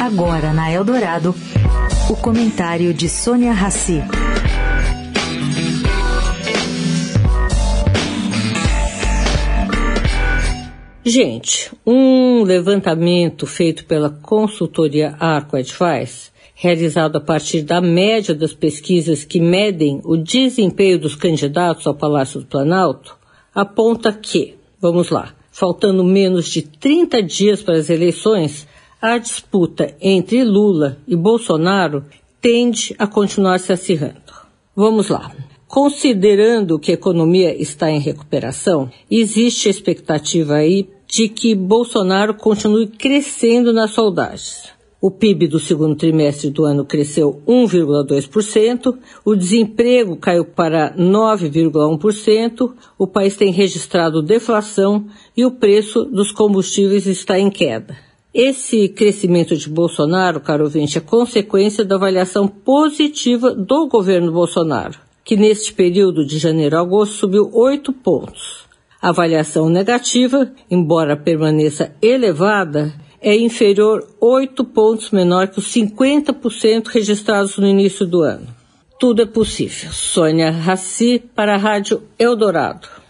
Agora na Eldorado, o comentário de Sônia Rassi. Gente, um levantamento feito pela consultoria Arco Advice, realizado a partir da média das pesquisas que medem o desempenho dos candidatos ao Palácio do Planalto, aponta que, vamos lá, faltando menos de 30 dias para as eleições, a disputa entre Lula e Bolsonaro tende a continuar se acirrando. Vamos lá. Considerando que a economia está em recuperação, existe a expectativa aí de que Bolsonaro continue crescendo nas soldagens. O PIB do segundo trimestre do ano cresceu 1,2%, o desemprego caiu para 9,1%, o país tem registrado deflação e o preço dos combustíveis está em queda. Esse crescimento de Bolsonaro, caro ouvinte, é consequência da avaliação positiva do governo Bolsonaro, que neste período de janeiro a agosto subiu oito pontos. A avaliação negativa, embora permaneça elevada, é inferior oito pontos menor que os 50% registrados no início do ano. Tudo é possível. Sônia Raci para a Rádio Eldorado.